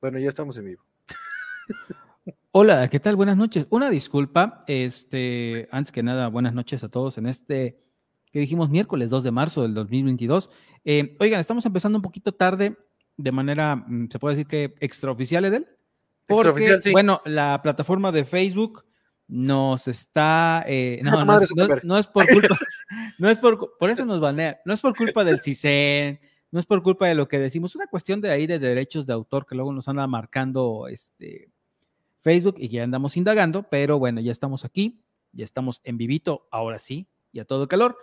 Bueno, ya estamos en vivo. Hola, ¿qué tal? Buenas noches. Una disculpa, este, antes que nada, buenas noches a todos en este, que dijimos miércoles 2 de marzo del 2022. Eh, oigan, estamos empezando un poquito tarde, de manera, mm, se puede decir que extraoficial, Edel. Porque, Extraoficial, sí. bueno, la plataforma de Facebook nos está, eh, no, no, no no es por culpa, no es por, por eso nos banean, no es por culpa del CISEN, no es por culpa de lo que decimos, una cuestión de ahí de derechos de autor que luego nos anda marcando este Facebook y ya andamos indagando, pero bueno, ya estamos aquí, ya estamos en vivito, ahora sí, y a todo calor.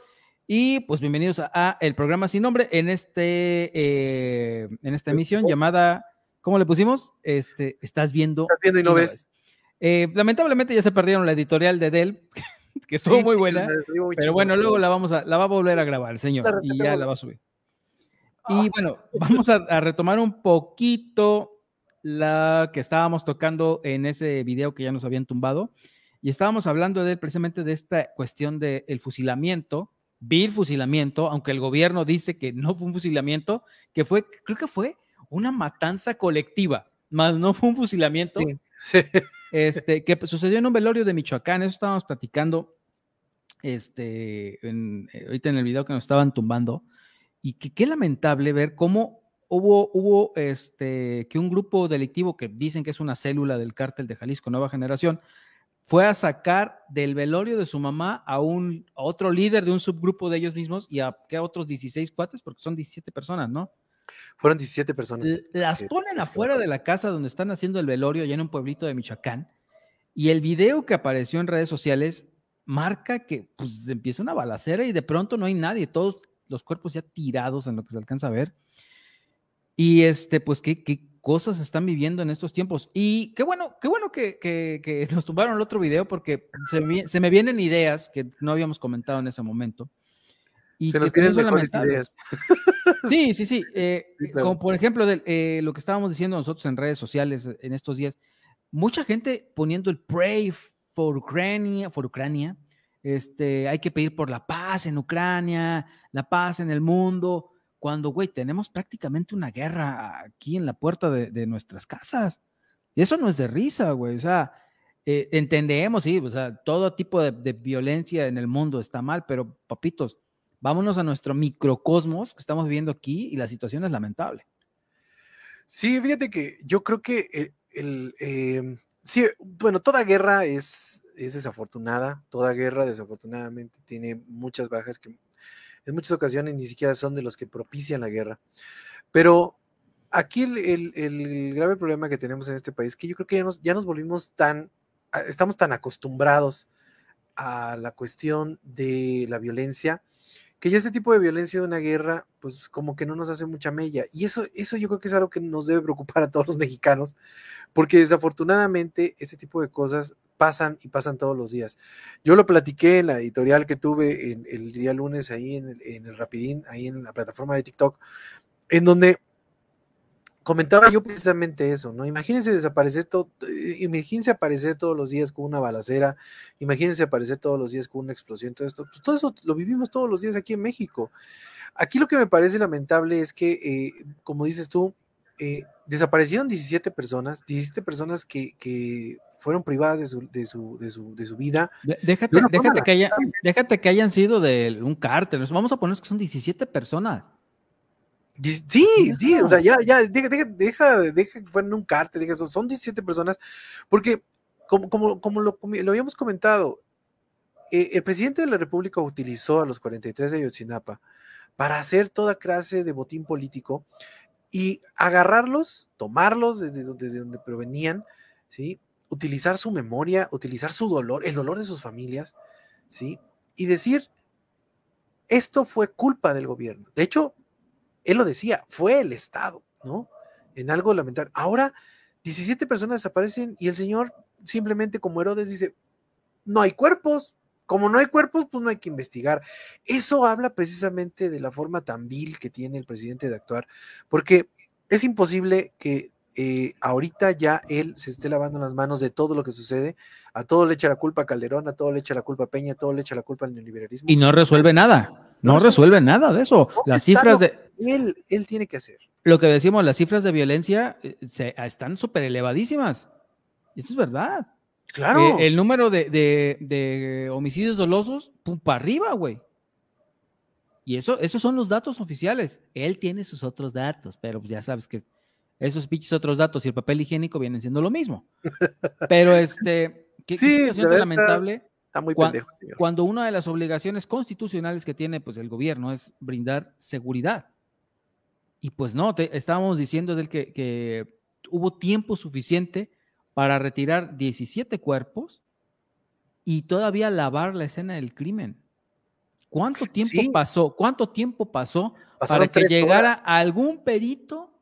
Y pues bienvenidos a, a el programa sin nombre en este eh, en esta emisión llamada, ¿cómo le pusimos? Este, estás viendo Estás viendo y no ves. eh, lamentablemente ya se perdieron la editorial de Dell, que estuvo Sí, muy buena, pero bueno, luego la vamos a, la va a volver a grabar señor y ya la va a subir. Y bueno, vamos a, a retomar un poquito la que estábamos tocando en ese video que ya nos habían tumbado. Y estábamos hablando de precisamente de esta cuestión del fusilamiento, vil fusilamiento, aunque el gobierno dice que no fue un fusilamiento, que fue, creo que fue una matanza colectiva, más no fue un fusilamiento. Sí, sí. este, que sucedió en un velorio de Michoacán, eso estábamos platicando este, en- eh, ahorita en el video que nos estaban tumbando, y que qué lamentable ver cómo hubo, hubo este, que un grupo delictivo que dicen que es una célula del cártel de Jalisco Nueva Generación, fue a sacar del velorio de su mamá a, un, a otro líder de un subgrupo de ellos mismos y a, ¿qué, a otros 16 cuates, porque son 17 personas, ¿no? Fueron 17 personas. Las ponen afuera de la casa donde están haciendo el velorio, allá en un pueblito de Michoacán. Y el video que apareció en redes sociales marca que pues, empieza una balacera y de pronto no hay nadie, todos los cuerpos ya tirados en lo que se alcanza a ver. Y este, pues, qué, qué cosas están viviendo en estos tiempos. Y qué bueno, qué bueno que, que- que nos tumbaron el otro video porque se me, vi- se me vienen ideas que no habíamos comentado en ese momento. Y Se nos vienen mejores ideas. Sí, sí, sí. eh, Sí, claro. Como por ejemplo del- eh, lo que estábamos diciendo nosotros en redes sociales eh, en estos días, mucha gente poniendo el pray for Ucrania, for Ucrania. Este, hay que pedir por la paz en Ucrania, la paz en el mundo, cuando, güey, tenemos prácticamente una guerra aquí en la puerta de, nuestras casas. Y eso no es de risa, güey. O sea, eh, entendemos, sí, o sea, todo tipo de, violencia en el mundo está mal, pero papitos, vámonos a nuestro microcosmos que estamos viviendo aquí y la situación es lamentable. Sí, fíjate que yo creo que el, eh, sí, bueno, toda guerra es, es desafortunada, toda guerra desafortunadamente tiene muchas bajas que en muchas ocasiones ni siquiera son de los que propician la guerra. Pero aquí el, el- el grave problema que tenemos en este país es que yo creo que ya nos, ya nos volvimos tan, estamos tan acostumbrados a la cuestión de la violencia, que ya este tipo de violencia de una guerra, pues como que no nos hace mucha mella. Y eso, eso yo creo que es algo que nos debe preocupar a todos los mexicanos, porque desafortunadamente este tipo de cosas pasan y pasan todos los días. Yo lo platiqué en la editorial que tuve el día lunes ahí en el, en el Rapidín, ahí en la plataforma de TikTok, en donde comentaba yo precisamente eso, ¿no? Imagínense desaparecer todo, eh, imagínense aparecer todos los días con una balacera, imagínense aparecer todos los días con una explosión, todo esto, pues todo eso lo vivimos todos los días aquí en México. Aquí lo que me parece lamentable es que, eh, como dices tú, eh, desaparecieron 17 personas, 17 personas que, que fueron privadas de su, de su, de su, de su vida. Déjate, déjate, que haya- déjate que hayan sido de un cártel. Vamos a poner que son 17 personas. Sí, sí, o sea, ya, ya, deja, deja, deja, que fueran un cártel, deja eso, son 17 personas, porque como, como, como lo, lo habíamos comentado, eh, el presidente de la República utilizó a los 43 de Ayotzinapa para hacer toda clase de botín político y agarrarlos, tomarlos desde, donde- desde donde provenían, ¿sí? utilizar su memoria, utilizar su dolor, el dolor de sus familias, ¿sí? y decir, esto fue culpa del gobierno. De hecho, él lo decía, fue el Estado, ¿no? En algo lamentable. Ahora, 17 personas desaparecen y el señor simplemente como Herodes dice, no hay cuerpos. Como no hay cuerpos, pues no hay que investigar. Eso habla precisamente de la forma tan vil que tiene el presidente de actuar, porque es imposible que eh, ahorita ya él se esté lavando las manos de todo lo que sucede. A todo le echa la culpa a Calderón, a todo le echa la culpa a Peña, a todo le echa la culpa al neoliberalismo. Y no resuelve nada. No No resuelve nada de eso. ¿Dónde Las cifras lo de. Él, él tiene que hacer. lo que decimos, las cifras de violencia eh, se, están súper elevadísimas. Eso es verdad. Claro. Eh, el número de, de, homicidios dolosos, pum, para arriba, güey. Y eso, esos son los datos oficiales. Él tiene sus otros datos, pero ya sabes que esos pinches otros datos y el papel higiénico vienen siendo lo mismo. Pero este, qué, sí, situación lamentable. Está, muy cuando, pendejo, señor. cuando una de las obligaciones constitucionales que tiene pues el gobierno es brindar seguridad. Y pues no, te, estábamos diciendo del que, que hubo tiempo suficiente para retirar 17 cuerpos y todavía lavar la escena del crimen. ¿Cuánto tiempo pasó? ¿Cuánto tiempo pasó para que llegara algún perito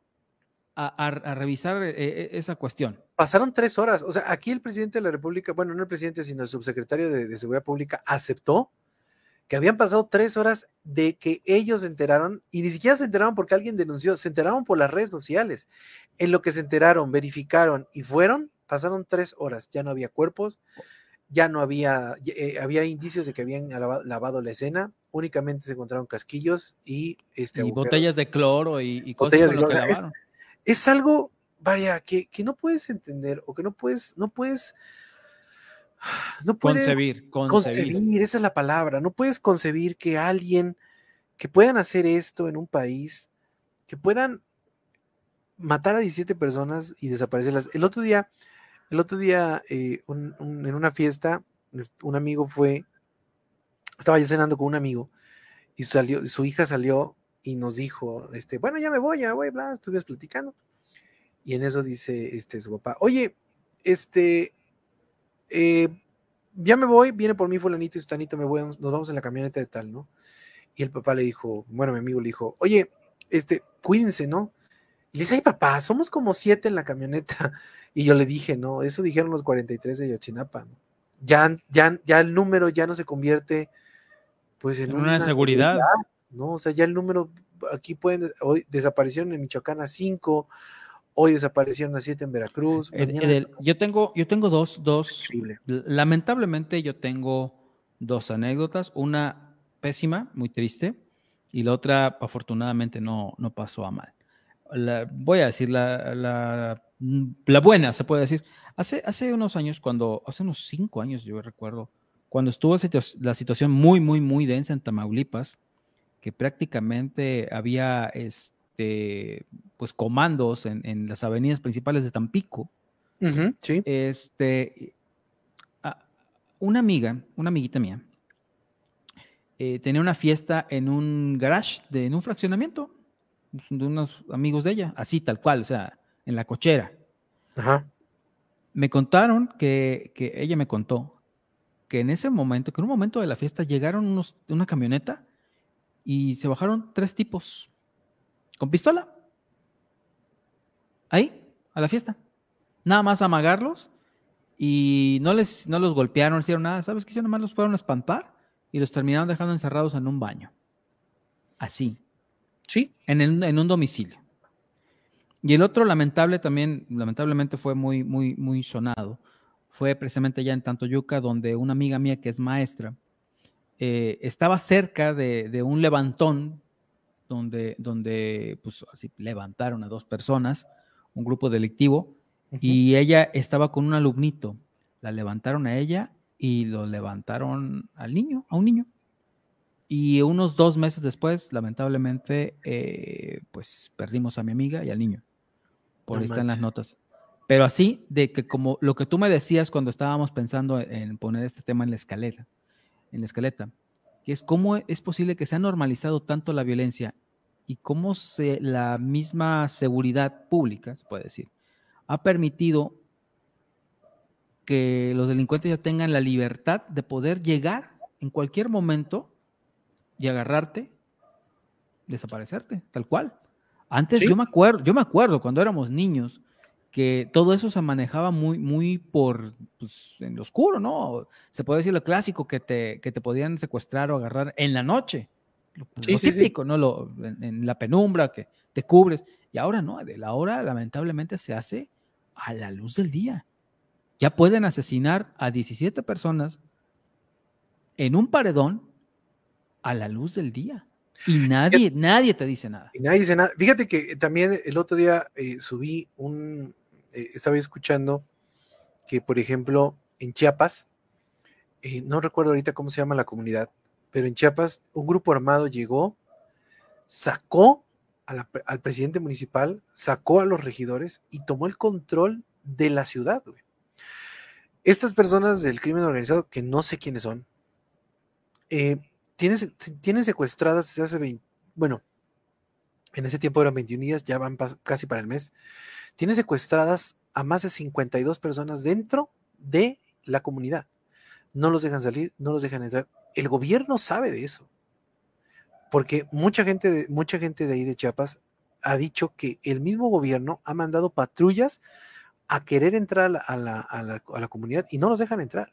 a, revisar eh, eh, esa cuestión? Pasaron tres horas. O sea, aquí el presidente de la República, bueno, no el presidente, sino el subsecretario de, Seguridad Pública, aceptó que habían pasado tres horas de que ellos se enteraron, y ni siquiera se enteraron porque alguien denunció, se enteraron por las redes sociales. En lo que se enteraron, verificaron y fueron, pasaron tres horas. Ya no había cuerpos, ya no había, eh, había indicios de que habían lavado la escena, únicamente se encontraron casquillos y, este, botellas de cloro y, botellas de cloro. Es, algo, vaya, que, no puedes entender o que no puedes, no puedes, no puedes concebir, concebir, esa es la palabra, no puedes concebir que alguien que puedan hacer esto en un país, que puedan matar a 17 personas y desaparecerlas. El otro día, el otro día, eh, en una fiesta, un amigo fue, estaba yo cenando con un amigo y salió, su hija salió y nos dijo, este, bueno, ya me voy, ya voy, bla, estuvimos platicando. Y en eso dice este, su papá, oye, este, eh, ya me voy, viene por mí fulanito y sustanito, me voy, nos vamos en la camioneta de tal, ¿no? Y el papá le dijo, bueno, mi amigo le dijo, oye, este, cuídense, ¿no? Y le dice, ay papá, somos como siete en la camioneta. Y yo le dije, no, eso dijeron los 43 de Yochinapa. Ya, ya, ya el número ya no se convierte pues en, una, seguridad. ¿no? O sea, ya el número, aquí pueden, hoy desaparecieron en Michoacán a cinco, hoy desaparecieron a siete en Veracruz. yo tengo, yo tengo dos, dos, lamentablemente yo tengo dos anécdotas, una pésima, muy triste, y la otra afortunadamente no, no pasó a mal voy a decir la, la, buena, se puede decir. Hace, hace unos años, cuando, hace unos cinco años, yo recuerdo, cuando estuvo la situación muy, muy, muy densa en Tamaulipas, que prácticamente había este, pues comandos en, las avenidas principales de Tampico. Este, una amiga, una amiguita mía, eh, tenía una fiesta en un garage, de, en un fraccionamiento, de unos amigos de ella, así tal cual, o sea, en la cochera. Ajá. Me contaron que, que, ella me contó que en ese momento, que en un momento de la fiesta llegaron unos, una camioneta y se bajaron tres tipos con pistola. Ahí, a la fiesta. Nada más amagarlos y no les no los golpearon, no hicieron nada. ¿Sabes qué hicieron? Nada más los fueron a espantar y los terminaron dejando encerrados en un baño. Así. Sí. En, un domicilio. Y el otro lamentable también, lamentablemente fue muy, muy, muy sonado. Fue precisamente ya en Tantoyuca, donde una amiga mía que es maestra eh, estaba cerca de, un levantón donde, donde pues, así, levantaron a dos personas, un grupo delictivo, y ella estaba con un alumnito. La levantaron a ella y lo levantaron al niño, a un niño. Y unos dos meses después, lamentablemente, eh, pues perdimos a mi amiga y al niño. Por ahí están las notas. Pero así, de que como lo que tú me decías cuando estábamos pensando en poner este tema en la escaleta, en la escaleta, que es cómo es posible que se ha normalizado tanto la violencia y cómo se, la misma seguridad pública, se puede decir, ha permitido que los delincuentes ya tengan la libertad de poder llegar en cualquier momento y agarrarte, desaparecerte, tal cual. Antes yo me acuerdo, yo me acuerdo cuando éramos niños que todo eso se manejaba muy, muy por pues, en lo oscuro, ¿no? Se puede decir lo clásico que te, que te podían secuestrar o agarrar en la noche. Lo, típico, ¿no? Lo, en, la penumbra que te cubres. Y ahora no, de la hora lamentablemente se hace a la luz del día. Ya pueden asesinar a 17 personas en un paredón a la luz del día. Y nadie, nadie te dice nada. Y nadie dice nada. Fíjate que también el otro día eh, subí un, eh, estaba escuchando que, por ejemplo, en Chiapas, eh, no recuerdo ahorita cómo se llama la comunidad, pero en Chiapas un grupo armado llegó, sacó al presidente municipal, sacó a los regidores y tomó el control de la ciudad. Estas personas del crimen organizado, que no sé quiénes son, eh, tienen, secuestradas desde hace 20, bueno, en ese tiempo eran 21 días, ya van casi para el mes, tienen secuestradas a más de 52 personas dentro de la comunidad. No los dejan salir, no los dejan entrar. El gobierno sabe de eso, porque mucha gente de, mucha gente de ahí de Chiapas ha dicho que el mismo gobierno ha mandado patrullas a querer entrar a la, comunidad y no los dejan entrar.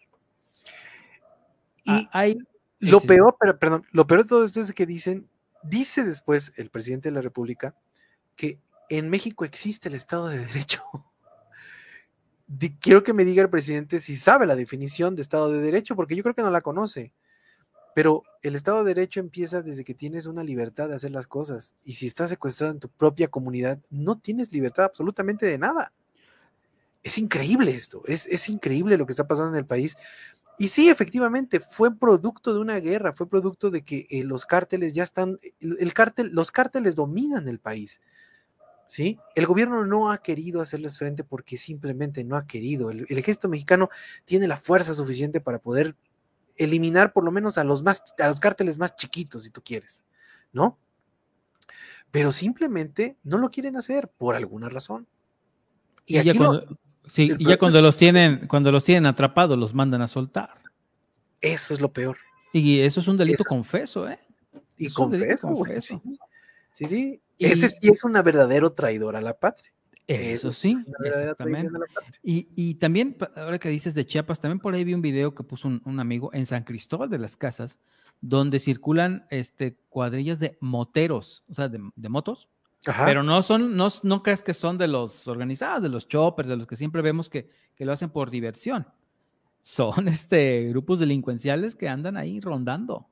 Y hay, lo peor, pero, perdón, lo peor de todo esto es que dicen, dice después el presidente de la República que en México existe el Estado de Derecho. quiero que me diga el presidente si sabe la definición de Estado de Derecho, porque yo creo que no la conoce. Pero el Estado de Derecho empieza desde que tienes una libertad de hacer las cosas. Y si estás secuestrado en tu propia comunidad, no tienes libertad absolutamente de nada. Es increíble esto, es, es increíble lo que está pasando en el país. Y sí, efectivamente, fue producto de una guerra, fue producto de que eh, los cárteles ya están, el, cártel, los cárteles dominan el país. ¿Sí? El gobierno no ha querido hacerles frente porque simplemente no ha querido. El, ejército mexicano tiene la fuerza suficiente para poder eliminar por lo menos a los más a los cárteles más chiquitos, si tú quieres, ¿no? Pero simplemente no lo quieren hacer por alguna razón. Y, aquí Sí, y ya cuando los tienen, cuando los tienen atrapados, los mandan a soltar. Eso es lo peor. Y eso es un delito confeso, ¿eh? Y confeso, güey. Sí, sí. Ese sí es una verdadero traidor a la patria. Eso sí, Y, y, también, ahora que dices de Chiapas, también por ahí vi un video que puso un, amigo en San Cristóbal de las Casas, donde circulan este, cuadrillas de moteros, o sea, de, de motos, pero no son, no, no creas que son de los organizados, de los choppers, de los que siempre vemos que, que lo hacen por diversión. Son este, grupos delincuenciales que andan ahí rondando,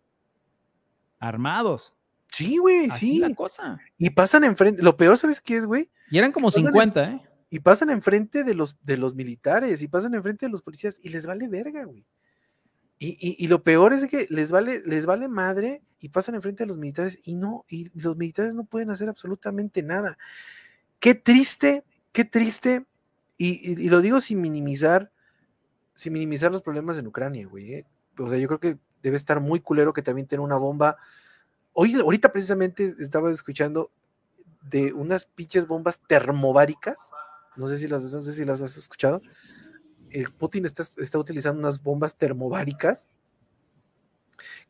armados. Sí, güey, sí. la cosa. Y pasan enfrente, lo peor, ¿sabes qué es, güey? Y eran como 50, ¿eh? Y pasan enfrente de los, de los militares, y pasan enfrente de los policías, y les vale verga, güey. Y, lo peor es que les vale, les vale madre y pasan enfrente de los militares y no, y los militares no pueden hacer absolutamente nada. Qué triste, qué triste, y, lo digo sin minimizar, sin minimizar los problemas en Ucrania, güey. ¿eh? O sea, yo creo que debe estar muy culero que también tenga una bomba. Hoy, ahorita precisamente estaba escuchando de unas pinches bombas termobáricas. No sé si las, has escuchado el Putin está, utilizando unas bombas termobáricas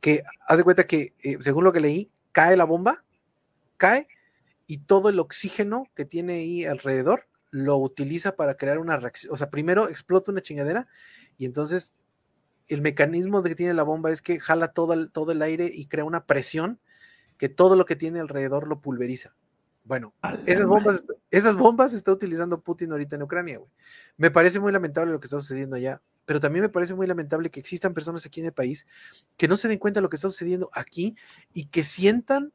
que hace cuenta que, eh, según lo que leí, cae la bomba, cae y todo el oxígeno que tiene ahí alrededor lo utiliza para crear una reacción. O sea, primero explota una chingadera y entonces el mecanismo que tiene la bomba es que jala todo el aire y crea una presión que todo lo que tiene alrededor lo pulveriza. Bueno, esas bombas, esas bombas está utilizando Putin ahorita en Ucrania, güey. Me parece muy lamentable lo que está sucediendo allá, pero también me parece muy lamentable que existan personas aquí en el país que no se den cuenta de lo que está sucediendo aquí y que sientan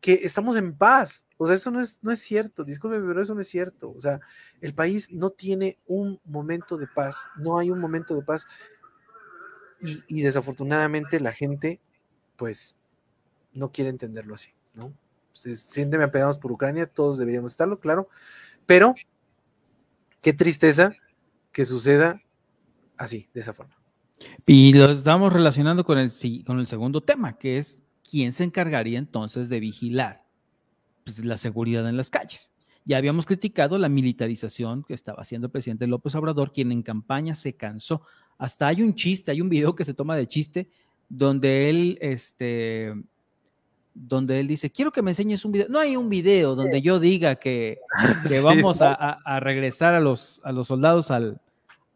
que estamos en paz. O sea, eso no es, no es cierto, discúlpeme, pero eso no es cierto. O sea, el país no tiene un momento de paz, no hay un momento de paz. Y, y desafortunadamente la gente, pues, no quiere entenderlo así, ¿no? se sienten apegados por Ucrania, todos deberíamos estarlo, claro, pero qué tristeza que suceda así, de esa forma. Y lo estamos relacionando con el, segundo tema, que es quién se encargaría entonces de vigilar pues, la seguridad en las calles. Ya habíamos criticado la militarización que estaba haciendo el presidente López Obrador, quien en campaña se cansó. Hasta hay un chiste, hay un video que se toma de chiste donde él este, donde él dice, quiero que me enseñes un video. No hay un video donde yo diga que, vamos a, regresar a los, a los soldados al,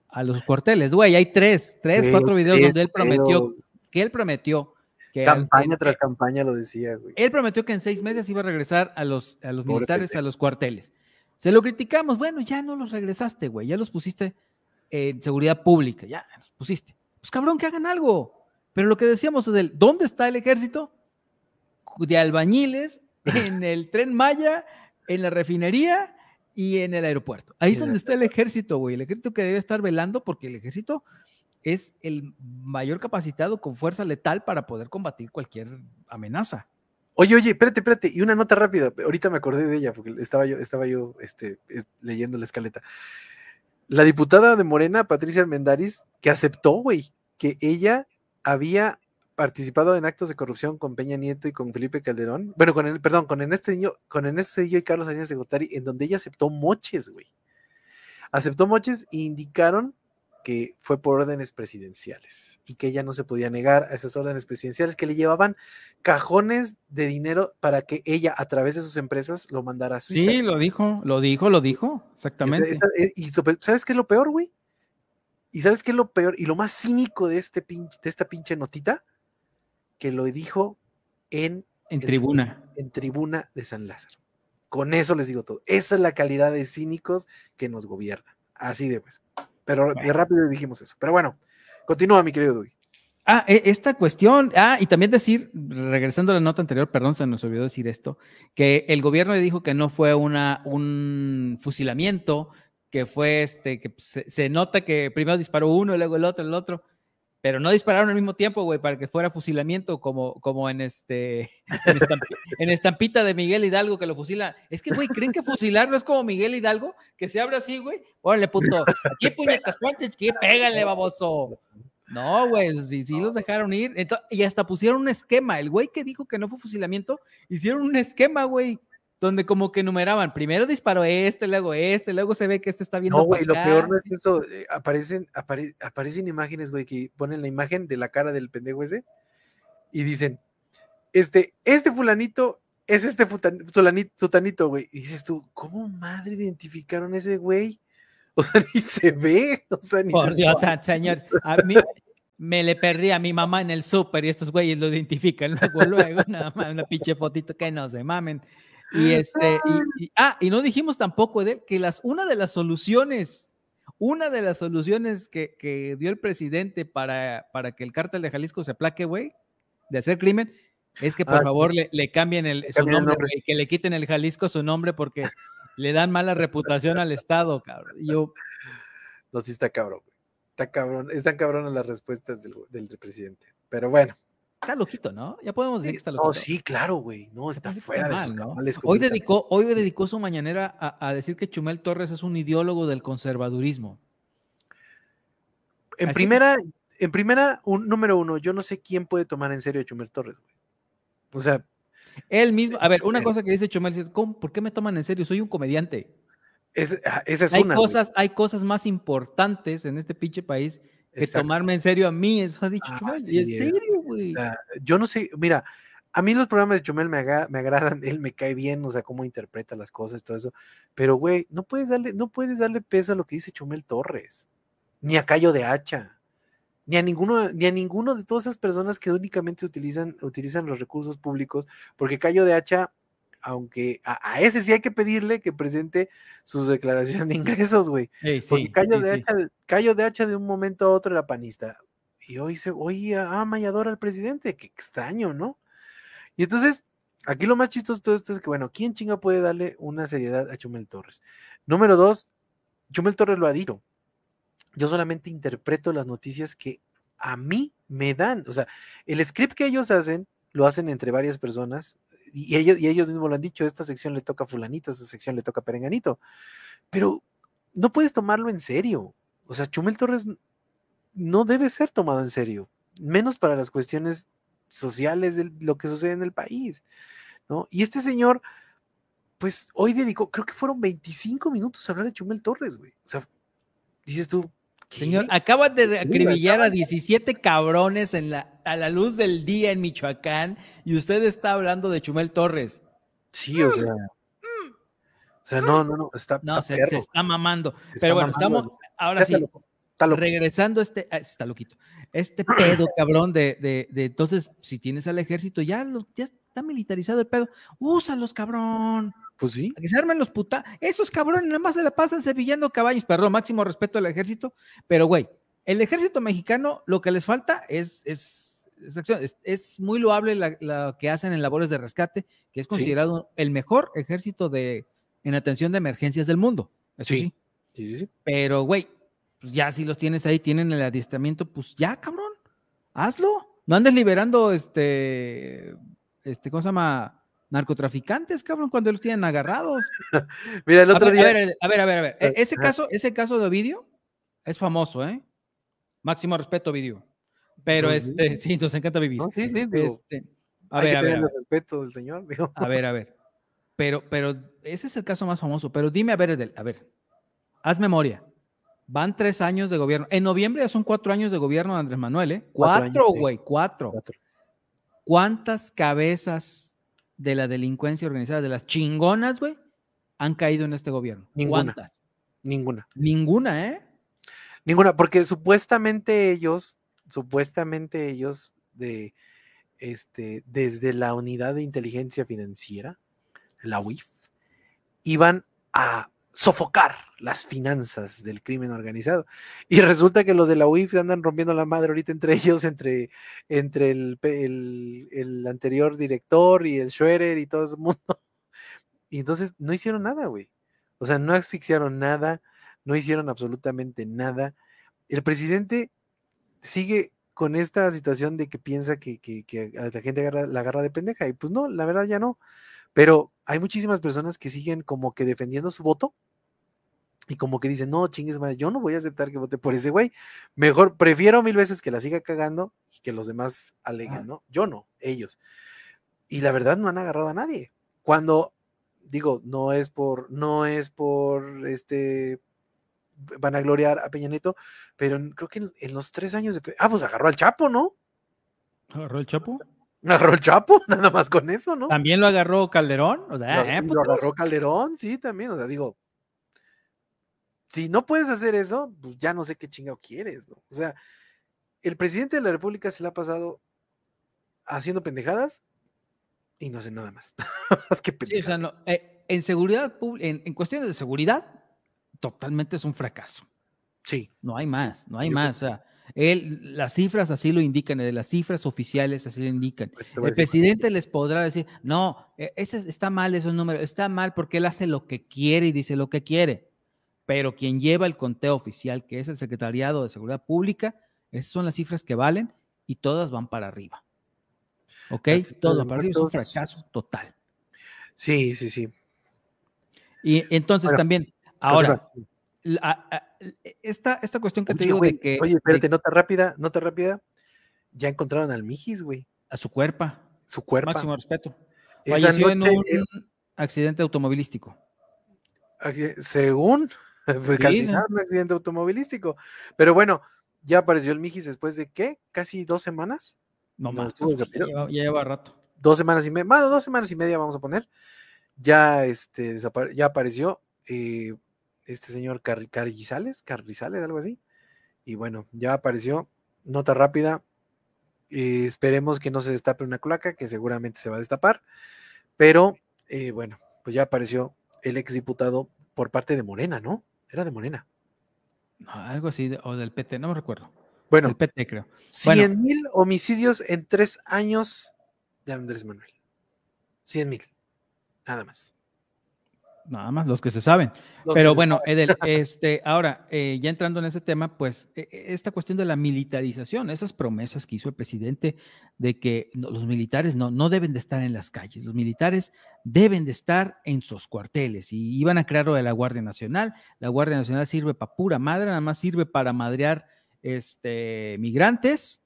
a los cuarteles. Güey, hay tres, tres, cuatro videos donde él prometió, que él prometió. Que campaña tras campaña lo decía, güey. Él prometió que en seis meses iba a regresar a los, a los militares a los cuarteles. Se lo criticamos, bueno, ya no los regresaste, güey, ya los pusiste en seguridad pública, ya los pusiste. Pues cabrón, que hagan algo. Pero lo que decíamos es del, ¿dónde está el ejército? De albañiles en el tren Maya, en la refinería y en el aeropuerto. Ahí es donde está el ejército, güey. El ejército que debe estar velando porque el ejército es el mayor capacitado con fuerza letal para poder combatir cualquier amenaza. Oye, oye, espérate, espérate. Y una nota rápida. Ahorita me acordé de ella porque estaba yo, estaba yo este, leyendo la escaleta. La diputada de Morena, Patricia Almendariz, que aceptó, güey, que ella había participado en actos de corrupción con Peña Nieto y con Felipe Calderón. Bueno, con el, perdón, con Ernesto Niño, con Ernesto y Carlos Salinas de Gortari, en donde ella aceptó moches, güey. Aceptó moches e indicaron que fue por órdenes presidenciales y que ella no se podía negar a esas órdenes presidenciales que le llevaban cajones de dinero para que ella a través de sus empresas lo mandara a Suiza. Sí, lo dijo, lo dijo, lo dijo, exactamente. Y, ¿sabes qué es lo peor, güey? ¿Y sabes qué es lo peor y lo más cínico de, este pinche, de esta pinche notita? Que lo dijo en, en tribuna. En tribuna de San Lázaro. Con eso les digo todo. Esa es la calidad de cínicos que nos gobierna. Así de pues. Pero de rápido dijimos eso. Pero bueno, continúa, mi querido Duy. Ah, e, esta cuestión, ah, y también decir, regresando a la nota anterior, perdón, se nos olvidó decir esto, que el gobierno le dijo que no fue una, un fusilamiento, que fue este, que se, se, nota que primero disparó uno luego el otro, el otro pero no dispararon al mismo tiempo, güey, para que fuera fusilamiento como, como en este en, estampita de Miguel Hidalgo que lo fusila. Es que, güey, ¿creen que fusilarlo es como Miguel Hidalgo? Que se abre así, güey. Órale, puto. Aquí puñetas, cuántos que pégale, baboso. No, güey, sí, sí los dejaron ir. y hasta pusieron un esquema. El güey que dijo que no fue fusilamiento, hicieron un esquema, güey donde como que numeraban, primero disparó este, luego este, luego se ve que este está viendo. No, güey, lo peor no es eso, eh, aparecen, aparecen imágenes, güey, que ponen la imagen de la cara del pendejo ese y dicen, este, este fulanito es este fulanito, güey. Y dices tú, ¿cómo madre identificaron ese güey? O sea, ni se ve, o sea, ni Por Dios, señor, a mí me le perdí a mi mamá en el súper y estos güeyes lo identifican luego, luego, nada más una pinche fotito que no se mamen. Y este, y, ah, y no dijimos tampoco de que las, una de las soluciones, una de las soluciones que, que dio el presidente para, para que el cártel de Jalisco se aplaque, güey, de hacer crimen, es que por ah, favor le, le, cambien el, su nombre, y que le quiten el Jalisco su nombre porque le dan mala reputación al Estado, cabrón. yo... No, sí está cabrón, Está cabrón, están cabronas las respuestas del, del presidente. Pero bueno, Está loquito, ¿no? Ya podemos decir que está loquito. No, sí, claro, güey. No, está fuera mal, ¿no? Hoy dedicó, hoy dedicó su mañanera a, decir que Chumel Torres es un ideólogo del conservadurismo. En primera, en primera, un, número uno, yo no sé quién puede tomar en serio a Chumel Torres, güey. O sea. Él mismo, a ver, una cosa que dice Chumel, ¿por qué me toman en serio? Soy un comediante. esa es hay una. Cosas, hay cosas más importantes en este pinche país que tomarme en serio a mí, eso ha dicho ah, Chumel. ¿Y en serio, güey? yo no sé, mira, a mí los programas de Chumel me, me, agradan, él me cae bien, o sea, cómo interpreta las cosas, todo eso, pero güey, no puedes darle, no puedes darle peso a lo que dice Chumel Torres, ni a Cayo de Hacha, ni a ninguno, ni a ninguno de todas esas personas que únicamente utilizan, utilizan los recursos públicos, porque Cayo de Hacha aunque a, ese sí hay que pedirle que presente sus declaraciones de ingresos, güey. Porque Cayo, de hacha, de hacha de un momento a otro era panista. Y hoy se, hoy ama y adora al presidente, qué extraño, ¿no? Y entonces, aquí lo más chistoso de todo esto es que, bueno, ¿quién chinga puede darle una seriedad a Chumel Torres? Número dos, Chumel Torres lo ha dicho. Yo solamente interpreto las noticias que a mí me dan. O sea, el script que ellos hacen, lo hacen entre varias personas y ellos, y ellos mismos lo han dicho, esta sección le toca a fulanito, esta sección le toca a perenganito, pero no puedes tomarlo en serio. O sea, Chumel Torres no debe ser tomado en serio, menos para las cuestiones sociales de lo que sucede en el país, ¿no? Y este señor, pues hoy dedicó, creo que fueron 25 minutos a hablar de Chumel Torres, güey. O sea, dices tú, Señor, acaba de acribillar a 17 cabrones en la, a la luz del día en Michoacán y usted está hablando de Chumel Torres. Sí, o sea. O sea, no, no, no, está, no, se, está mamando. Pero bueno, estamos, ahora sí, regresando este, ah, está loquito, este pedo cabrón de, de, de, entonces, si tienes al ejército, ya, lo, ya está militarizado el pedo, úsalos, cabrón. Pues sí. que se armen los puta. Esos cabrones nada más se la pasan cepillando caballos. Perdón, máximo respeto al ejército. Pero, güey, el ejército mexicano lo que les falta es, es es, muy loable lo que hacen en labores de rescate, que es considerado el mejor ejército de, en atención de emergencias del mundo. Eso sí. sí. sí Pero, güey, pues ya si los tienes ahí, tienen el adiestramiento, pues ya, cabrón, hazlo. No andes liberando este, este, ¿cómo se llama? Narcotraficantes, cabrón, cuando los tienen agarrados. Mira, el otro día. A ver, a ver, a ver, a ver. E, ese caso, ese caso de Ovidio es famoso, ¿eh? Máximo respeto, Ovidio. Pero este, sí, nos encanta vivir. sí, sí, este, a ver, a ver, el respeto del señor. A ver, a ver. Pero, pero ese es el caso más famoso. Pero dime, a ver, a ver, haz memoria. Van tres años de gobierno. En noviembre ya son cuatro años de gobierno de Andrés Manuel, ¿eh? Cuatro, güey, cuatro. ¿Cuántas cabezas de la delincuencia organizada, de las chingonas, güey, han caído en este gobierno? Ninguna. ¿Cuántas? Ninguna. Ninguna, ¿eh? Ninguna, porque supuestamente ellos, supuestamente ellos de, este, desde la unidad de inteligencia financiera, la UIF, iban a sofocar las finanzas del crimen organizado. Y resulta que los de la UIF andan rompiendo la madre ahorita entre ellos, entre, entre el, el, anterior director y el Schwerer y todo el mundo. Y entonces no hicieron nada, güey. O sea, no asfixiaron nada, no hicieron absolutamente nada. El presidente sigue con esta situación de que piensa que, que, la gente agarra, la agarra de pendeja. Y pues no, la verdad ya no. Pero hay muchísimas personas que siguen como que defendiendo su voto y como que dicen, no, chingues madre, yo no voy a aceptar que vote por ese güey. Mejor, prefiero mil veces que la siga cagando y que los demás aleguen, ¿no? Yo no, ellos. Y la verdad no han agarrado a nadie. Cuando, digo, no es por, no es por, este, van a gloriar a Peña Nieto, pero creo que en, los tres años de... Ah, pues agarró al Chapo, ¿no? ¿Agarró el Chapo? Agarró el Chapo, nada más con eso, ¿no? También lo agarró Calderón, o sea, lo, eh, lo agarró Calderón, sí, también, o sea, digo, si no puedes hacer eso, pues ya no sé qué chingado quieres, ¿no? O sea, el presidente de la República se le ha pasado haciendo pendejadas y no hace nada más. más que pendejadas. Eh, en seguridad, en, en cuestiones de seguridad, totalmente es un fracaso. Sí. No hay más, no hay más. O sea, él, las cifras así lo indican, las cifras oficiales así lo indican. Pues el presidente les podrá decir, no, e, ese está mal esos números, está mal porque él hace lo que quiere y dice lo que quiere pero quien lleva el conteo oficial, que es el Secretariado de Seguridad Pública, esas son las cifras que valen y todas van para arriba. ¿Ok? Todas van para arriba, es un fracaso total. Sí, sí, sí. Y entonces también, ahora, esta, esta cuestión que te digo de que... Oye, espérate, nota rápida, nota rápida. Ya encontraron al Mijis, güey. A su cuerpo. Su cuerpo. Máximo respeto. Falleció en un eh, accidente automovilístico. Según fue un accidente automovilístico. Pero bueno, ya apareció el Mijis después de qué? ¿Casi dos semanas? No, más. Ya, lleva rato. Dos semanas y media, bueno, dos semanas y media vamos a poner. Ya, este, ya apareció eh, este señor Car Carrizales, Carrizales, algo así. Y bueno, ya apareció. Nota rápida. Eh, esperemos que no se destape una cloaca, que seguramente se va a destapar. Pero eh, bueno, pues ya apareció el exdiputado por parte de Morena, ¿no? Era de Morena. algo así, o del PT, no me recuerdo. Bueno, el PT creo. 100 mil homicidios en tres años de Andrés Manuel. 100 mil, nada más. Nada más los que se saben. Pero bueno, Edel, este, ahora, eh, ya entrando en ese tema, pues e, e, esta cuestión de la militarización, esas promesas que hizo el presidente de que los militares no, no deben de estar en las calles, los militares deben de estar en sus cuarteles y iban a crear lo de la Guardia Nacional. La Guardia Nacional sirve para pura madre, nada más sirve para madrear este, migrantes,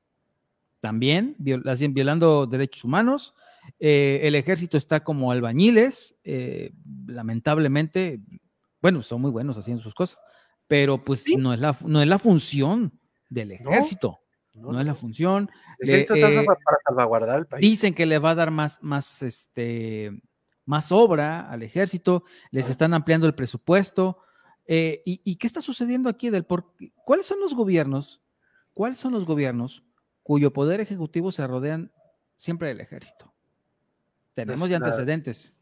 también violando derechos humanos eh, el ejército está como albañiles, eh, lamentablemente, bueno, son muy buenos haciendo sus cosas, pero pues no, es la, no es la función del ejército. No, es la función. El ejército eh, para salvaguardar el país. Dicen que le va a dar más, más, este, más obra al ejército, les están ampliando el presupuesto. y, qué está sucediendo aquí? Del por, ¿Cuáles son los gobiernos? ¿Cuáles son los gobiernos cuyo poder ejecutivo se rodean siempre del ejército? Tenemos ya antecedentes.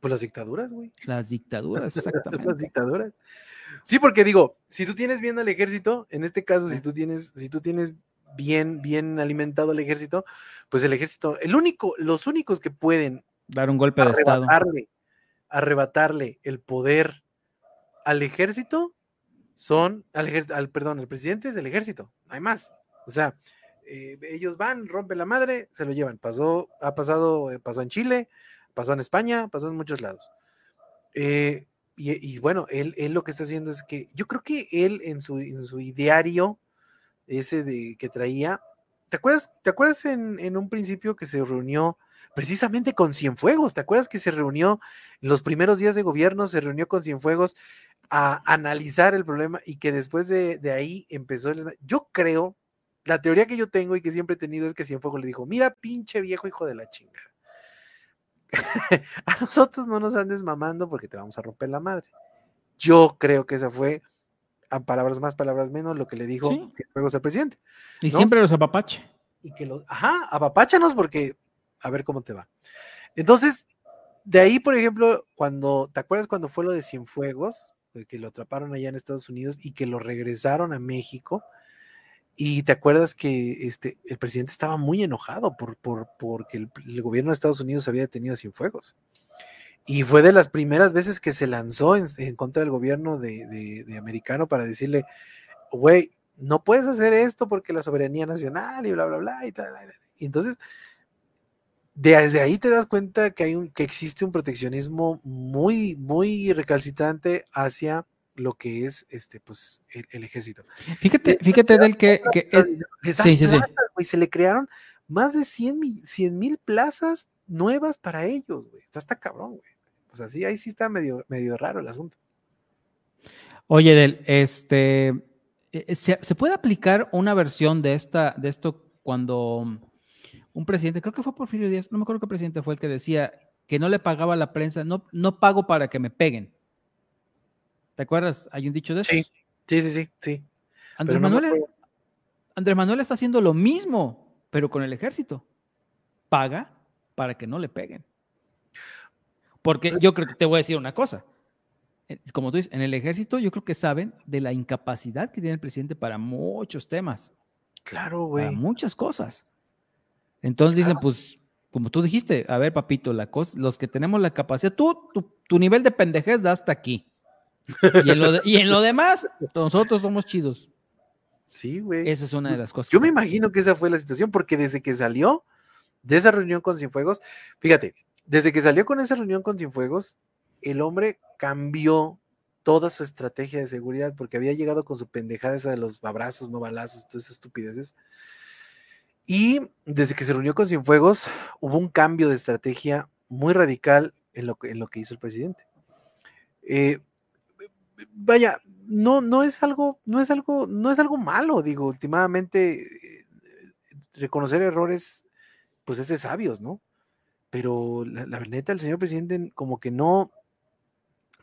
pues las dictaduras, güey. Las dictaduras, exactamente. las dictaduras. Sí, porque digo, si tú tienes bien al ejército, en este caso, si tú tienes, si tú tienes bien, bien alimentado el ejército, pues el ejército, el único, los únicos que pueden dar un golpe de estado, arrebatarle el poder al ejército son, al, al perdón, el presidente es del ejército, no hay más. O sea, eh, ellos van, rompen la madre, se lo llevan. Pasó, ha pasado, eh, pasó en Chile, pasó en España, pasó en muchos lados. Eh, y, bueno, él, él, lo que está haciendo es que yo creo que él en su, en su ideario, ese de que traía, ¿te acuerdas, te acuerdas en, en un principio que se reunió precisamente con Cienfuegos? ¿Te acuerdas que se reunió en los primeros días de gobierno, se reunió con Cienfuegos a analizar el problema y que después de, de ahí empezó el... Yo creo la teoría que yo tengo y que siempre he tenido es que Cienfuegos le dijo, mira pinche viejo hijo de la chinga. a nosotros no nos andes mamando porque te vamos a romper la madre. Yo creo que esa fue, a palabras más, palabras menos, lo que le dijo Cienfuegos al presidente. Y siempre los apapache. Y que los, ajá, apapáchanos porque a ver cómo te va. Entonces, de ahí, por ejemplo, cuando, ¿te acuerdas cuando fue lo de Cienfuegos? Que lo atraparon allá en Estados Unidos y que lo regresaron a México y te acuerdas que este, el presidente estaba muy enojado por, por porque el, gobierno de Estados Unidos había detenido a Cienfuegos. Y fue de las primeras veces que se lanzó en, contra del gobierno de, de, americano para decirle, güey, no puedes hacer esto porque la soberanía nacional y bla, bla, bla. Y, tal, y entonces, desde ahí te das cuenta que, hay un, que existe un proteccionismo muy, muy recalcitrante hacia lo que es este, pues, el, ejército. Fíjate, fíjate del que, que sí, sí, sí. se le crearon más de 100 mil plazas nuevas para ellos, güey. Está hasta cabrón, güey. O sea, sí, ahí sí está medio, medio raro el asunto. Oye, Del, este, e, e, ¿se, ¿se, puede aplicar una versión de, esta, de esto cuando un presidente, creo que fue Porfirio Díaz, no me acuerdo qué presidente fue el que decía que no le pagaba a la prensa, no, no pago para que me peguen. ¿Te acuerdas? Hay un dicho de eso. Sí, sí, sí, sí. Andrés, Manuel, está haciendo lo mismo, pero con el ejército. Paga para que no le peguen. Porque yo creo que te voy a decir una cosa. Eh, como tú dices, en el ejército yo creo que saben de la incapacidad que tiene el presidente para muchos temas. Claro, güey. Para muchas cosas. Entonces dicen, pues, como tú dijiste, a ver, papito, la cosa, los que tenemos la capacidad, tú, tu, tu nivel de pendejez da hasta aquí. Y en, lo demás, nosotros somos chidos. Sí, güey. Esa es una de las cosas. Yo me imagino que esa fue la situación, porque desde que salió de esa reunión con Cienfuegos, fíjate, desde que salió con esa reunión con Cienfuegos, el hombre cambió toda su estrategia de seguridad, porque había llegado con su pendejada esa de los abrazos, no balazos, todas esas estupideces. Y desde que se reunió con Cienfuegos, hubo un cambio de estrategia muy radical en lo que, en lo que hizo el presidente. Eh, vaya, no, no es algo, no es algo, no es algo malo, digo, últimamente eh, reconocer errores, pues es de sabios, ¿no? Pero la, la neta, el señor presidente como que no,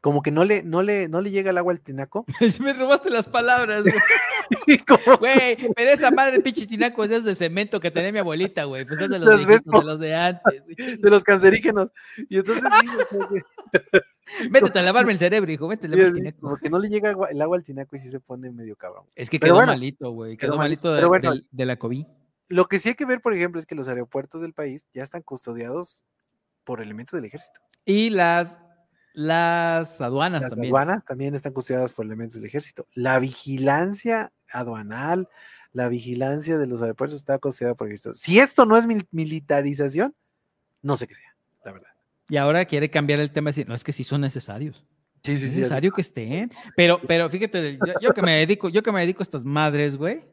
como que no le, no le, no le llega el agua al tinaco. Me robaste las palabras, güey. Güey, pero esa madre pinche tinaco es de esos de cemento que tenía mi abuelita, güey. Pues es de los, de, de los de antes. De los cancerígenos. Y entonces Métete a lavarme el cerebro, hijo, vete a lavar el tinaco. Porque no le llega el agua al tinaco y sí se pone medio cabrón. Es que quedó malito, güey. Quedó, malito de, de, la COVID. Lo que sí hay que ver, por ejemplo, es que los aeropuertos del país ya están custodiados por elementos del ejército. Y las, las aduanas las también. Las aduanas también están custodiadas por elementos del ejército. La vigilancia aduanal, la vigilancia de los aeropuertos está custodiada por el ejército. Si esto no es militarización, no sé qué sea, la verdad. Y ahora quiere cambiar el tema y decir, no, es que sí son necesarios. Sí, sí, es necesario que estén. Pero, pero fíjate, yo, que me dedico, yo que me dedico a estas madres, güey,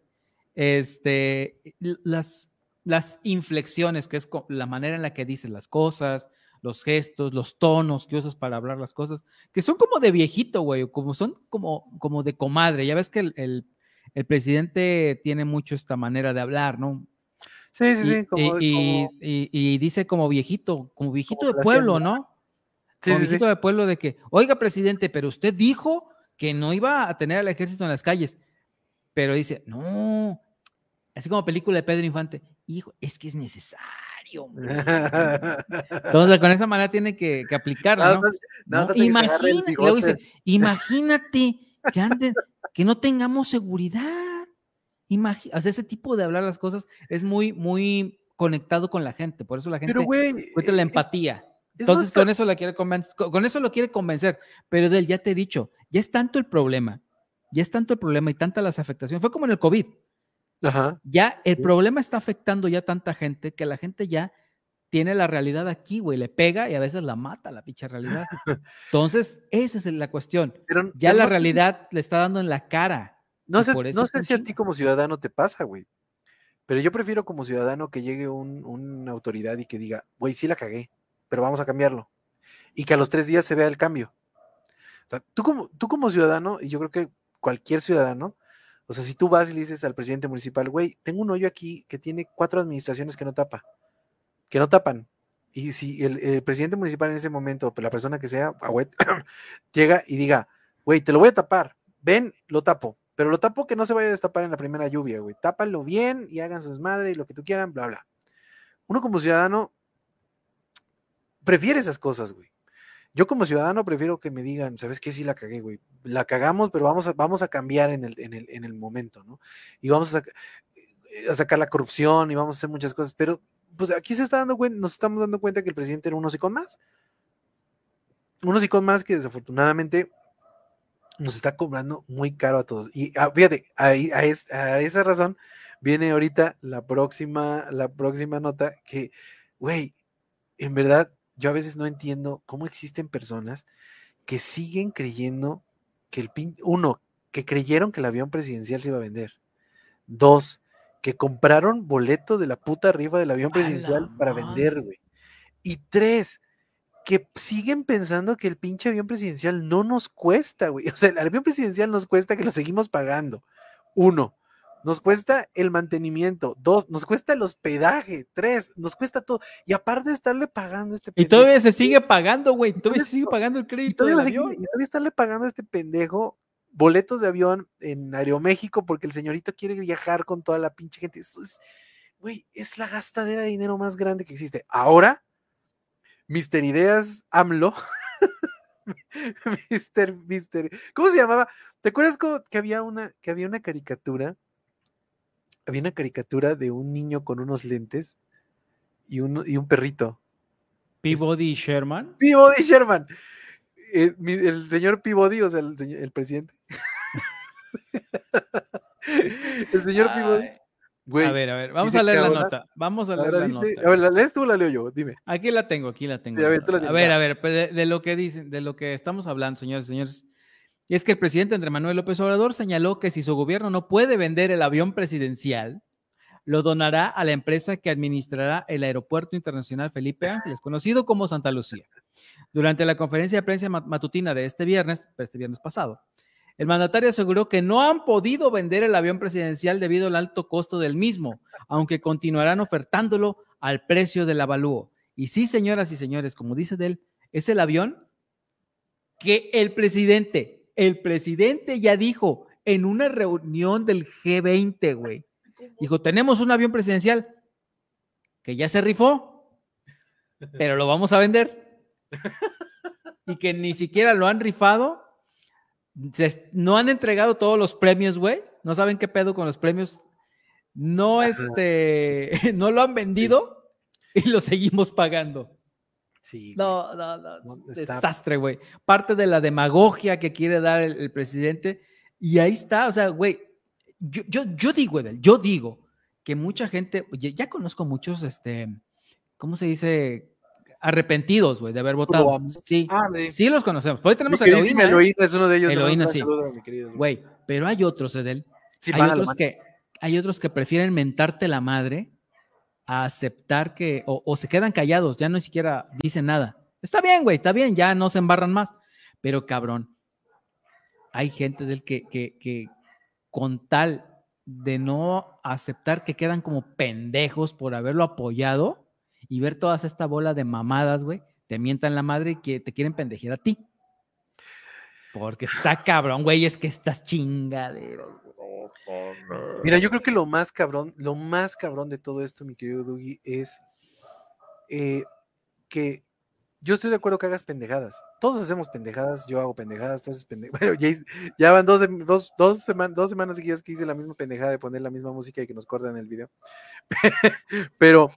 este, las, las inflexiones, que es la manera en la que dices las cosas, los gestos, los tonos que usas para hablar las cosas, que son como de viejito, güey, como son como, como de comadre. Ya ves que el, el presidente tiene mucho esta manera de hablar, ¿no? Sí, sí, sí. Como, y, dice como viejito, como viejito de pueblo, ¿no? Sí, como viejito de pueblo de que, oiga, presidente, pero usted dijo que no iba a tener al ejército en las calles. Pero dice, no, así como película de Pedro Infante, hijo, es que es necesario. Entonces, con esa manera tiene que, que aplicarla, ¿no? Imagínate, luego dice, imagínate que, que no tengamos seguridad Imagi o sea, ese tipo de hablar las cosas es muy, muy conectado con la gente. Por eso la gente Pero, güey, cuenta la eh, empatía. es Entonces, con eso la quiere convencer, con eso lo quiere convencer. Pero de él, ya te he dicho, ya es tanto el problema, ya es tanto el problema y tanta las afectaciones. Fue como en el COVID. Ajá. Ya el problema está afectando ya tanta gente que la gente ya tiene la realidad aquí, güey, le pega y a veces la mata la pinche realidad. Entonces, esa es la cuestión. Pero, Ya la no sé- realidad le está dando en la cara. No sé, no sé si a ti como ciudadano te pasa, güey. Pero yo prefiero como ciudadano que llegue un- una autoridad y que diga, güey, sí la cagué, pero vamos a cambiarlo. Y que a los tres días se vea el cambio. O sea, tú como, tú como ciudadano, y yo creo que cualquier ciudadano, o sea, si tú vas y le dices al presidente municipal, güey, tengo un hoyo aquí que tiene cuatro administraciones que no tapa, que no tapan. Y si el, presidente municipal en ese momento, o la persona que sea, llega y diga, güey, te lo voy a tapar, ven, lo tapo, pero lo tapo que no se vaya a destapar en la primera lluvia, güey, tápalo bien y hagan su desmadre y lo que tú quieran, bla, bla. Uno como ciudadano prefiere esas cosas, güey. Yo como ciudadano prefiero que me digan, ¿sabes qué? Sí la cagué, güey. La cagamos, pero vamos a, vamos a cambiar en el, en, el, en el momento, ¿no? Y vamos a, eh, sacar la corrupción y vamos a hacer muchas cosas, pero pues aquí se está dando cuenta, nos estamos dando cuenta que el presidente era un hocicón más. Un hocicón más que desafortunadamente nos está cobrando muy caro a todos. Y ah, fíjate, ahí- a, a esa razón viene ahorita la próxima, la próxima nota que, güey, en verdad, yo a veces no entiendo cómo existen personas que siguen creyendo que el pin, uno, que creyeron que el avión presidencial se iba a vender. Dos, que compraron boletos de la puta arriba del avión presidencial para vender, güey. Y tres, que siguen pensando que el pinche avión presidencial no nos cuesta, güey. O sea, el avión presidencial nos cuesta que lo seguimos pagando. Uno, nos cuesta el mantenimiento. Dos, nos cuesta el hospedaje. Tres, nos cuesta todo. Y aparte de estarle pagando a este Y pendejo, todavía se sigue pagando, güey. Todavía se sigue pagando el y crédito todavía, del le sigue- avión. y todavía estarle pagando a este pendejo boletos de avión en Aeroméxico porque el señorito quiere viajar con toda la pinche gente. Eso es, güey, es la gastadera de dinero más grande que existe. Ahora, Mister Ideas AMLO, Mister, Mister, ¿cómo se llamaba? ¿Te acuerdas cómo- que había una, que había una caricatura? Había una caricatura de un niño con unos lentes y un, y un perrito. Peabody Sherman. Peabody Sherman. El, mi- el señor Peabody, o sea, el, el presidente. el señor Peabody. Ay, Güey, a ver, a ver, vamos a leer la ahora- nota. Vamos a leer la dice- nota. a ver, ¿la lees tú o la leo yo? Dime. Aquí la tengo, aquí la tengo. a ver, tú la a ver, va. a ver, pues, de, de lo que dicen, de lo que estamos hablando, señores y señores. Y es que el presidente Andrés Manuel López Obrador señaló que si su gobierno no puede vender el avión presidencial, lo donará a la empresa que administrará el Aeropuerto Internacional Felipe Ángeles, conocido como Santa Lucía. Durante la conferencia de prensa ma- matutina de este viernes, este viernes pasado, el mandatario aseguró que no han podido vender el avión presidencial debido al alto costo del mismo, aunque continuarán ofertándolo al precio del avalúo. Y sí, señoras y señores, como dice él, es el avión que el presidente, el presidente ya dijo en una reunión del G20, güey. Dijo, tenemos un avión presidencial que ya se rifó, pero lo vamos a vender. Y que ni siquiera lo han rifado. se- no han entregado todos los premios, güey. No saben qué pedo con los premios. No, este, no lo han vendido y lo seguimos pagando. Sí. güey. No, no, no. No, está- Desastre, güey. Parte de la demagogia que quiere dar el, el presidente. Y ahí está, o sea, güey. Yo, yo, yo digo, Edel, yo digo que mucha gente, oye, ya conozco muchos, este, ¿cómo se dice? Arrepentidos, güey, de haber votado. Sí, Ah, de- sí los conocemos. Por ahí tenemos mi a Eloína, ¿eh? Eloína es uno de ellos. Eloína, sí. Güey, pero hay otros, Edel. Sí, hay otros que hay otros que prefieren mentarte la madre a aceptar que o, se quedan callados, ya no siquiera dicen nada. Está bien, güey, está bien, ya no se embarran más. Pero cabrón, hay gente del que, que, que con tal de no aceptar que quedan como pendejos por haberlo apoyado y ver todas esta bola de mamadas, güey, te mientan la madre y que te quieren pendejear a ti. Porque está cabrón, güey, es que estás chingadero. Mira, yo creo que lo más cabrón, lo más cabrón de todo esto, mi querido Dougie, es eh, que yo estoy de acuerdo que hagas pendejadas. Todos hacemos pendejadas, yo hago pendejadas, todos pendejadas. Bueno, ya, ya, van dos, dos, dos, semanas, dos semanas seguidas que hice la misma pendejada de poner la misma música y que nos cortan el video. Pero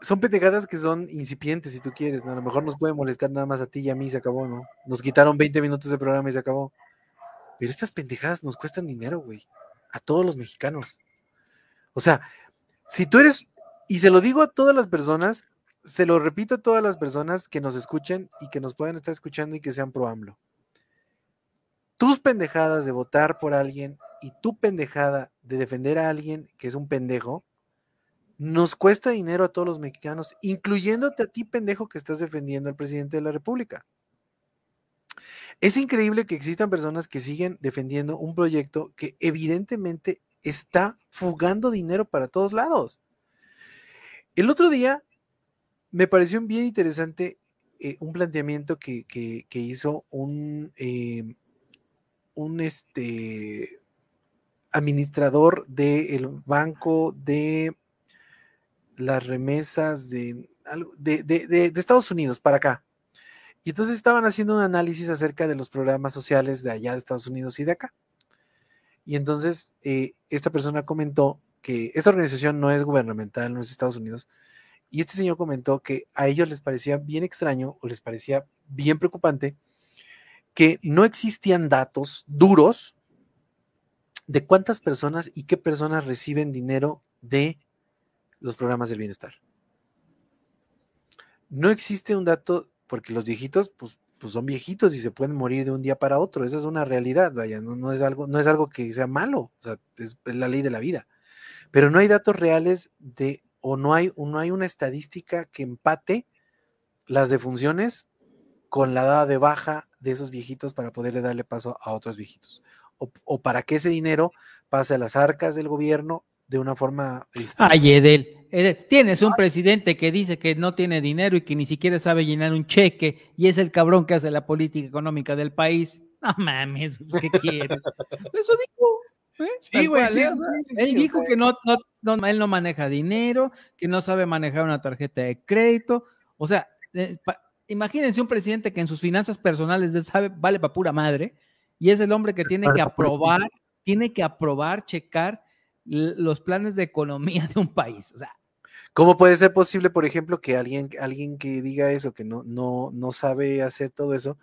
son pendejadas que son incipientes, si tú quieres, ¿no? A lo mejor nos puede molestar nada más a ti y a mí se acabó, ¿no? Nos quitaron 20 minutos de programa y se acabó. Pero estas pendejadas nos cuestan dinero, güey. A todos los mexicanos. O sea, si tú eres, y se lo digo a todas las personas, se lo repito a todas las personas que nos escuchen y que nos puedan estar escuchando y que sean pro AMLO. Tus pendejadas de votar por alguien y tu pendejada de defender a alguien que es un pendejo, nos cuesta dinero a todos los mexicanos, incluyéndote a ti, pendejo, que estás defendiendo al presidente de la República. Es increíble que existan personas que siguen defendiendo un proyecto que evidentemente está fugando dinero para todos lados. El otro día me pareció bien interesante eh, un planteamiento que, hizo un, eh, un este, administrador del Banco de las remesas de, de, Estados Unidos para acá. Y entonces estaban haciendo un análisis acerca de los programas sociales de allá de Estados Unidos y de acá. Y entonces eh, esta persona comentó que esta organización no es gubernamental, no es Estados Unidos. Y este señor comentó que a ellos les parecía bien extraño o les parecía bien preocupante que no existían datos duros de cuántas personas y qué personas reciben dinero de los programas del bienestar. No existe un dato, porque los viejitos, pues, pues son viejitos y se pueden morir de un día para otro. Esa es una realidad, vaya, no, es, algo, no es algo que sea malo, o sea, es, la ley de la vida. Pero no hay datos reales de, o no hay, no hay una estadística que empate las defunciones con la edad de baja de esos viejitos para poderle darle paso a otros viejitos. O, o para que ese dinero pase a las arcas del gobierno de una forma. Este, Ay, Edel, Edel, tienes un presidente que dice que no tiene dinero y que ni siquiera sabe llenar un cheque y es el cabrón que hace la política económica del país. No mames, pues, ¿qué quiere? Eso dijo. ¿eh? Sí, güey. ¿eh? él dijo que no, no, él no maneja dinero, que no sabe manejar una tarjeta de crédito. O sea, eh, imagínense un presidente que en sus finanzas personales sabe, vale para pura madre, y es el hombre que tiene que aprobar, tiene que aprobar, checar los planes de economía de un país. O sea, ¿Cómo puede ser posible, por ejemplo, que alguien, alguien que diga eso, que no, no, no sabe hacer todo eso,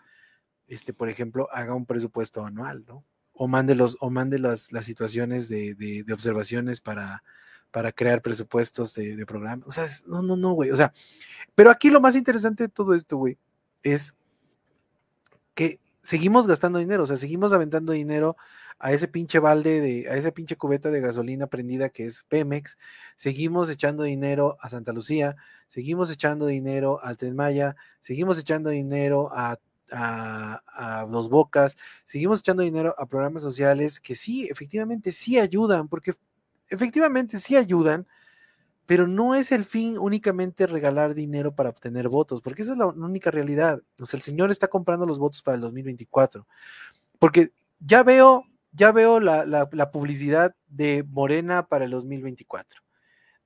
este, por ejemplo, haga un presupuesto anual, ¿no? O mande, los, o mande las, las situaciones de, de, observaciones para, para crear presupuestos de, de programas. O sea, no, no, no, güey. O sea, pero aquí lo más interesante de todo esto, güey, es que seguimos gastando dinero, o sea, seguimos aventando dinero a ese pinche balde de, a esa pinche cubeta de gasolina prendida que es Pemex, seguimos echando dinero a Santa Lucía, seguimos echando dinero al Tren Maya, seguimos echando dinero a, a, Dos Bocas, seguimos echando dinero a programas sociales que sí, efectivamente sí ayudan, porque efectivamente sí ayudan, pero no es el fin únicamente regalar dinero para obtener votos, porque esa es la única realidad. O sea, el señor está comprando los votos para el 2024. Porque ya veo ya veo la, publicidad de Morena para el 2024.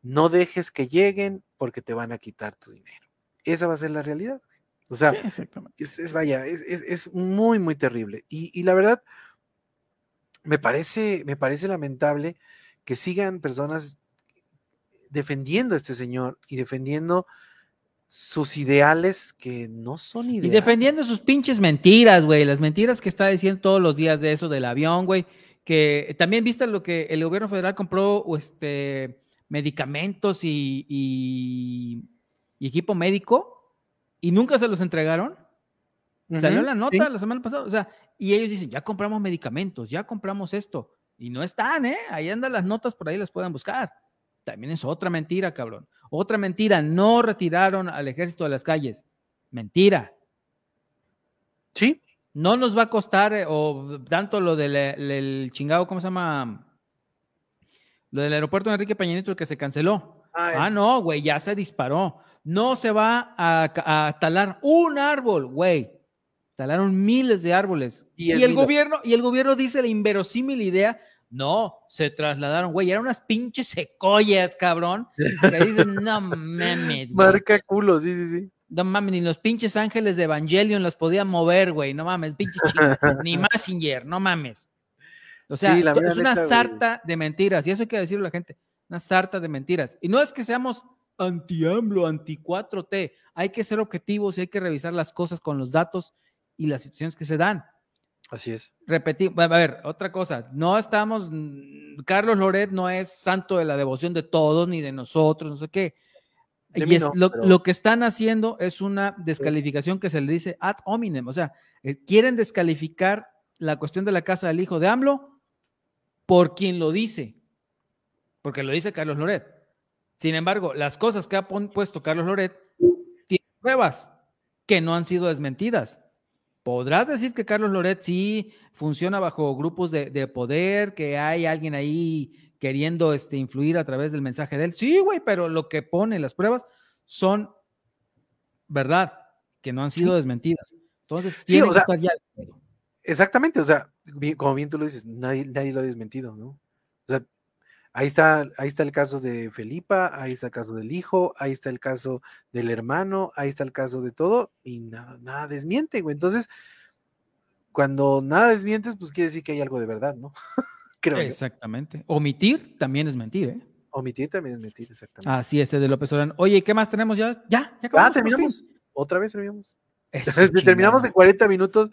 No dejes que lleguen porque te van a quitar tu dinero. Esa va a ser la realidad. O sea, es, vaya, es, muy, muy terrible. Y, la verdad, me parece, me parece lamentable que sigan personas defendiendo a este señor y defendiendo sus ideales que no son ideales. Y defendiendo sus pinches mentiras, güey, las mentiras que está diciendo todos los días de eso del avión, güey, que también viste lo que el gobierno federal compró, este, medicamentos y, equipo médico y nunca se los entregaron. Salió la nota la semana pasada, o sea, y ellos dicen, ya compramos medicamentos, ya compramos esto, y no están, ¿eh? Ahí andan las notas, por ahí las pueden buscar. También es otra mentira, cabrón. Otra mentira, no retiraron al ejército de las calles. Mentira. Sí. No nos va a costar, eh, o tanto lo del, chingado, ¿cómo se llama? Lo del aeropuerto de Enrique Peñanito, el que se canceló. Ah, ah no, güey, ya se disparó. No se va a, talar un árbol, güey. Talaron miles de árboles. Y, el gobierno, y el gobierno dice la inverosímil idea no, se trasladaron, güey, eran unas pinches secoyas, cabrón. Que dicen, no mames. Marca culo, sí, sí, sí. No mames, ni los pinches ángeles de Evangelion los podían mover, güey. No mames, pinches ni Massinger, no mames. O sea, Sí, la mera es una neta, güey. sarta de mentiras. Y eso hay que decirle a la gente. Una sarta de mentiras. Y no es que seamos anti-AMLO, anti-4T. Hay que ser objetivos y hay que revisar las cosas con los datos y las situaciones que se dan. Así es. Repetir, a ver, otra cosa, no estamos, mm, Carlos Loret no es santo de la devoción de todos ni de nosotros, no sé qué. De Y es- no, lo, pero- lo que están haciendo es una descalificación que se le dice ad hominem, o sea, eh, quieren descalificar la cuestión de la casa del hijo de AMLO por quien lo dice, porque lo dice Carlos Loret. Sin embargo, las cosas que ha puesto Carlos Loret tienen pruebas que no han sido desmentidas. Podrás decir que Carlos Loret sí funciona bajo grupos de, de poder, que hay alguien ahí queriendo este, influir a través del mensaje de él. Sí, güey, pero lo que pone las pruebas son verdad, que no han sido desmentidas. Entonces, tiene o sea, que estar ya. Exactamente, o sea, como bien tú lo dices, nadie, nadie lo ha desmentido, ¿no? Ahí está, ahí está el caso de Felipa, ahí está el caso del hijo, ahí está el caso del hermano, ahí está el caso de todo, y nada, nada desmiente, güey. Entonces, cuando nada desmientes, pues quiere decir que hay algo de verdad, ¿no? Creo yo. Exactamente. Omitir también es mentir, ¿eh? Omitir también es mentir, exactamente. Así es, de López Obrador. Oye, ¿y ¿qué más tenemos ya? Ya, ya Ah, acabamos, por terminamos. Otra vez terminamos. Eso, Terminamos en 40 minutos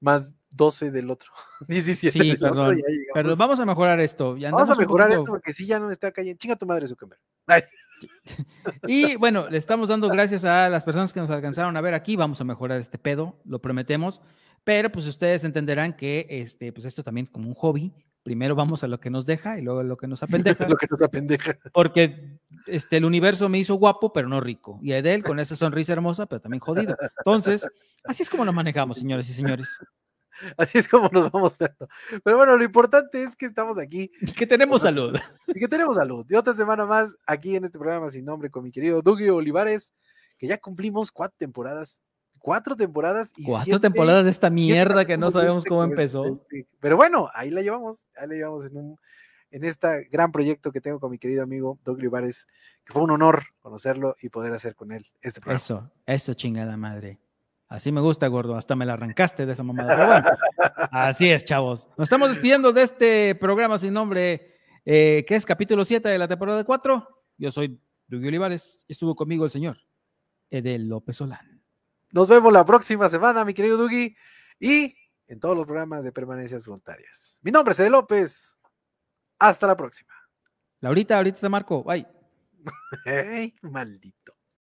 más 12 del otro. 17 Sí, del otro, perdón, ya llegamos. Pero vamos a mejorar esto. ya Vamos a mejorar poquito- esto porque si ya no está cayendo. Chinga tu madre, Zuckerberg. Ay, Y bueno, le estamos dando gracias a las personas que nos alcanzaron a ver aquí. Vamos a mejorar este pedo, lo prometemos. Pero pues ustedes entenderán que este, pues esto también es como un hobby. Primero vamos a lo que nos deja y luego a lo que nos apendeja. lo que nos apendeja. Porque este, el universo me hizo guapo, pero no rico. Y Edel con esa sonrisa hermosa, pero también jodido. Entonces, así es como nos manejamos, señores y señores. Así es como nos vamos viendo. Pero bueno, lo importante es que estamos aquí que tenemos salud. y que tenemos salud. Y otra semana más aquí en este programa sin nombre con mi querido Dougie Olivares, que ya cumplimos cuatro temporadas. Cuatro temporadas y Cuatro siete- temporadas de esta mierda que no sabemos cómo empezó. Pero bueno, ahí la llevamos. Ahí la llevamos en un en este gran proyecto que tengo con mi querido amigo Doug Olivares, que fue un honor conocerlo y poder hacer con él este programa. Eso, eso chingada madre. Así me gusta, gordo. Hasta me la arrancaste de esa mamada. Pero bueno, así es, chavos. Nos estamos despidiendo de este programa sin nombre, eh, que es capítulo 7 de la temporada 4. Yo soy Dugi Olivares y estuvo conmigo el señor Edel López Solán. Nos vemos la próxima semana, mi querido Dougie, y en todos los programas de permanencias voluntarias. Mi nombre es Ede López. Hasta la próxima. Laurita, ahorita te marco. Bye. Maldito.